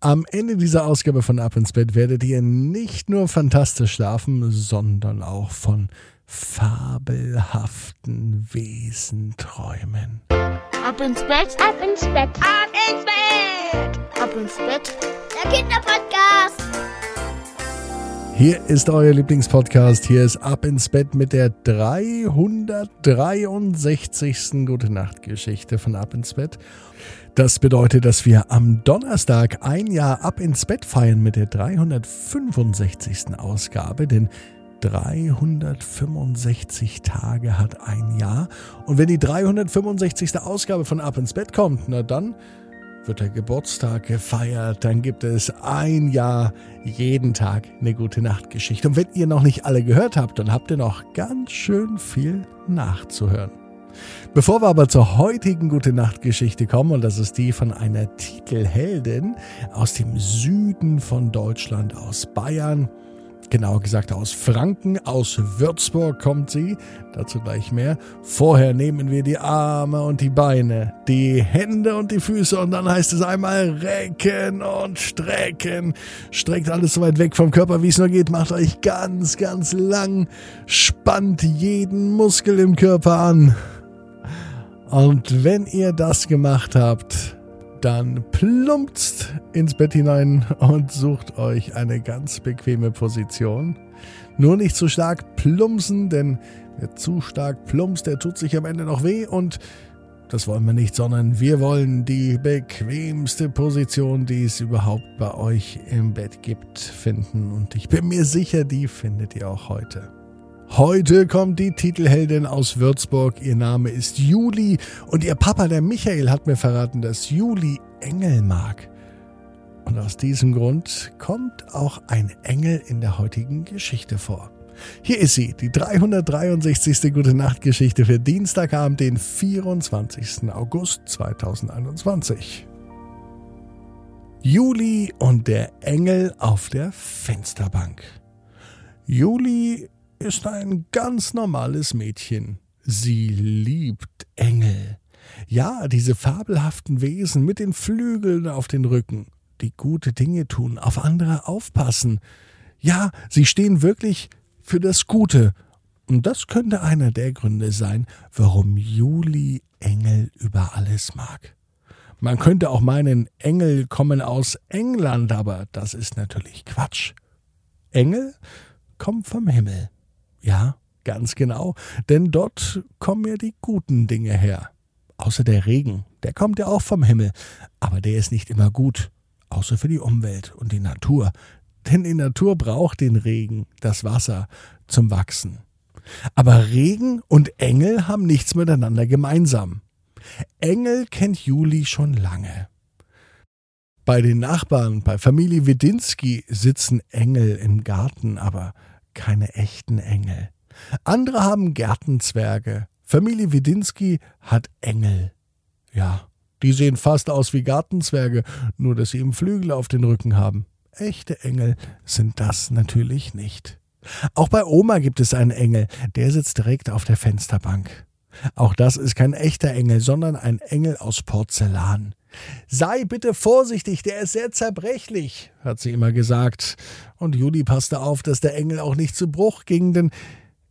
Am Ende dieser Ausgabe von Ab ins Bett werdet ihr nicht nur fantastisch schlafen, sondern auch von fabelhaften Wesen träumen. Ab ins Bett, ab ins Bett, ab ins Bett, ab ins Bett. Der Kinderpodcast. Hier ist euer Lieblingspodcast. Hier ist Ab ins Bett mit der 363. Gute Nacht Geschichte von Ab ins Bett. Das bedeutet, dass wir am Donnerstag ein Jahr Ab ins Bett feiern mit der 365. Ausgabe, denn 365 Tage hat ein Jahr. Und wenn die 365. Ausgabe von Ab ins Bett kommt, na dann wird der Geburtstag gefeiert, dann gibt es ein Jahr jeden Tag eine gute Nachtgeschichte. Und wenn ihr noch nicht alle gehört habt, dann habt ihr noch ganz schön viel nachzuhören. Bevor wir aber zur heutigen Gute Nacht Geschichte kommen, und das ist die von einer Titelheldin aus dem Süden von Deutschland, aus Bayern, genauer gesagt aus Franken, aus Würzburg kommt sie, dazu gleich mehr. Vorher nehmen wir die Arme und die Beine, die Hände und die Füße und dann heißt es einmal recken und strecken. Streckt alles so weit weg vom Körper, wie es nur geht, macht euch ganz, ganz lang, spannt jeden Muskel im Körper an. Und wenn ihr das gemacht habt, dann plumpst ins Bett hinein und sucht euch eine ganz bequeme Position. Nur nicht zu stark plumpsen, denn wer zu stark plumpst, der tut sich am Ende noch weh und das wollen wir nicht, sondern wir wollen die bequemste Position, die es überhaupt bei euch im Bett gibt, finden. Und ich bin mir sicher, die findet ihr auch heute. Heute kommt die Titelheldin aus Würzburg. Ihr Name ist Juli und ihr Papa, der Michael, hat mir verraten, dass Juli Engel mag. Und aus diesem Grund kommt auch ein Engel in der heutigen Geschichte vor. Hier ist sie, die 363. Gute Nacht Geschichte für Dienstagabend, den 24. August 2021. Juli und der Engel auf der Fensterbank. Juli ist ein ganz normales Mädchen. Sie liebt Engel. Ja, diese fabelhaften Wesen mit den Flügeln auf den Rücken, die gute Dinge tun, auf andere aufpassen. Ja, sie stehen wirklich für das Gute. Und das könnte einer der Gründe sein, warum Juli Engel über alles mag. Man könnte auch meinen, Engel kommen aus England, aber das ist natürlich Quatsch. Engel kommen vom Himmel. Ja, ganz genau, denn dort kommen ja die guten Dinge her. Außer der Regen, der kommt ja auch vom Himmel, aber der ist nicht immer gut, außer für die Umwelt und die Natur. Denn die Natur braucht den Regen, das Wasser zum Wachsen. Aber Regen und Engel haben nichts miteinander gemeinsam. Engel kennt Juli schon lange. Bei den Nachbarn, bei Familie Wedinski sitzen Engel im Garten, aber keine echten Engel. Andere haben Gärtenzwerge. Familie Widinski hat Engel. Ja, die sehen fast aus wie Gartenzwerge, nur dass sie im Flügel auf den Rücken haben. Echte Engel sind das natürlich nicht. Auch bei Oma gibt es einen Engel, der sitzt direkt auf der Fensterbank. Auch das ist kein echter Engel, sondern ein Engel aus Porzellan. Sei bitte vorsichtig, der ist sehr zerbrechlich, hat sie immer gesagt. Und Juli passte auf, dass der Engel auch nicht zu Bruch ging, denn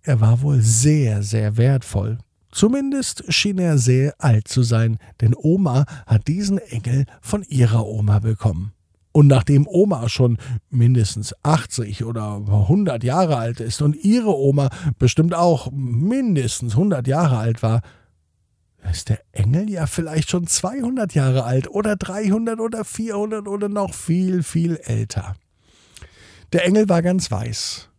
er war wohl sehr, sehr wertvoll. Zumindest schien er sehr alt zu sein, denn Oma hat diesen Engel von ihrer Oma bekommen. Und nachdem Oma schon mindestens 80 oder 100 Jahre alt ist und ihre Oma bestimmt auch mindestens 100 Jahre alt war, ist der Engel ja vielleicht schon 200 Jahre alt oder 300 oder 400 oder noch viel, viel älter. Der Engel war ganz weiß,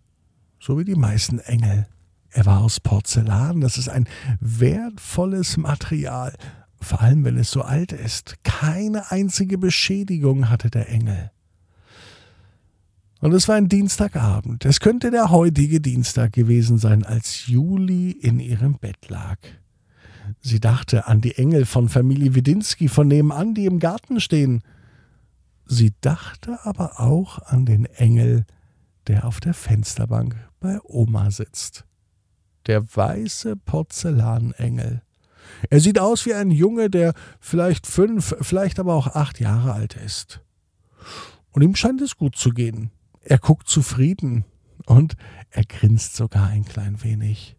so wie die meisten Engel. Er war aus Porzellan, das ist ein wertvolles Material, vor allem wenn es so alt ist. Keine einzige Beschädigung hatte der Engel. Und es war ein Dienstagabend. Es könnte der heutige Dienstag gewesen sein, als Juli in ihrem Bett lag. Sie dachte an die Engel von Familie Widinski von nebenan, die im Garten stehen. Sie dachte aber auch an den Engel, der auf der Fensterbank bei Oma sitzt. Der weiße Porzellanengel. Er sieht aus wie ein Junge, der vielleicht fünf, vielleicht aber auch acht Jahre alt ist. Und ihm scheint es gut zu gehen. Er guckt zufrieden und er grinst sogar ein klein wenig.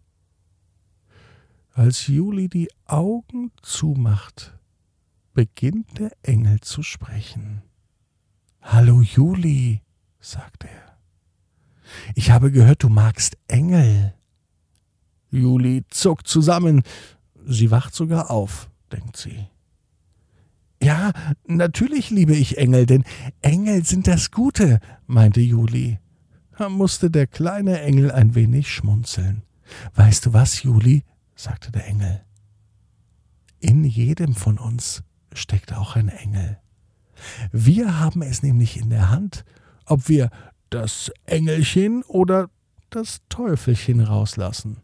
Als Juli die Augen zumacht, beginnt der Engel zu sprechen. Hallo Juli, sagt er. Ich habe gehört, du magst Engel. Juli zuckt zusammen. Sie wacht sogar auf, denkt sie. Ja, natürlich liebe ich Engel, denn Engel sind das Gute, meinte Juli. Da musste der kleine Engel ein wenig schmunzeln. Weißt du was, Juli? sagte der Engel. In jedem von uns steckt auch ein Engel. Wir haben es nämlich in der Hand, ob wir das Engelchen oder das Teufelchen rauslassen.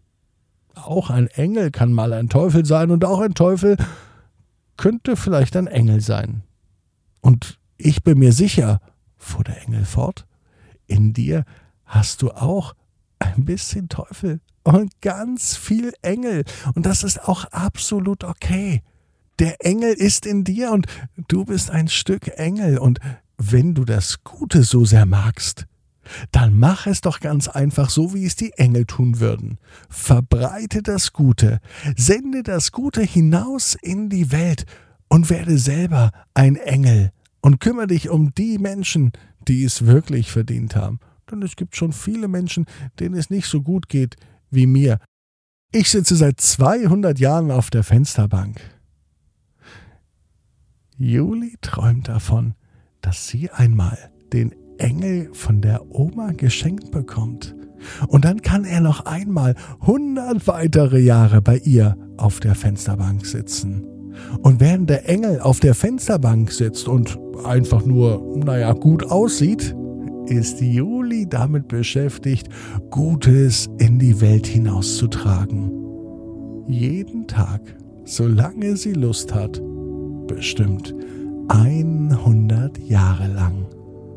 Auch ein Engel kann mal ein Teufel sein und auch ein Teufel könnte vielleicht ein Engel sein. Und ich bin mir sicher, fuhr der Engel fort, in dir hast du auch ein bisschen Teufel und ganz viel Engel. Und das ist auch absolut okay. Der Engel ist in dir und du bist ein Stück Engel. Und wenn du das Gute so sehr magst, dann mach es doch ganz einfach so, wie es die Engel tun würden. Verbreite das Gute, sende das Gute hinaus in die Welt und werde selber ein Engel und kümmere dich um die Menschen, die es wirklich verdient haben. Denn es gibt schon viele Menschen, denen es nicht so gut geht wie mir. Ich sitze seit 200 Jahren auf der Fensterbank. Juli träumt davon, dass sie einmal den Engel von der Oma geschenkt bekommt. Und dann kann er noch einmal hundert weitere Jahre bei ihr auf der Fensterbank sitzen. Und während der Engel auf der Fensterbank sitzt und einfach nur, naja, gut aussieht, ist Juli damit beschäftigt, Gutes in die Welt hinauszutragen. Jeden Tag, solange sie Lust hat, bestimmt 100 Jahre lang.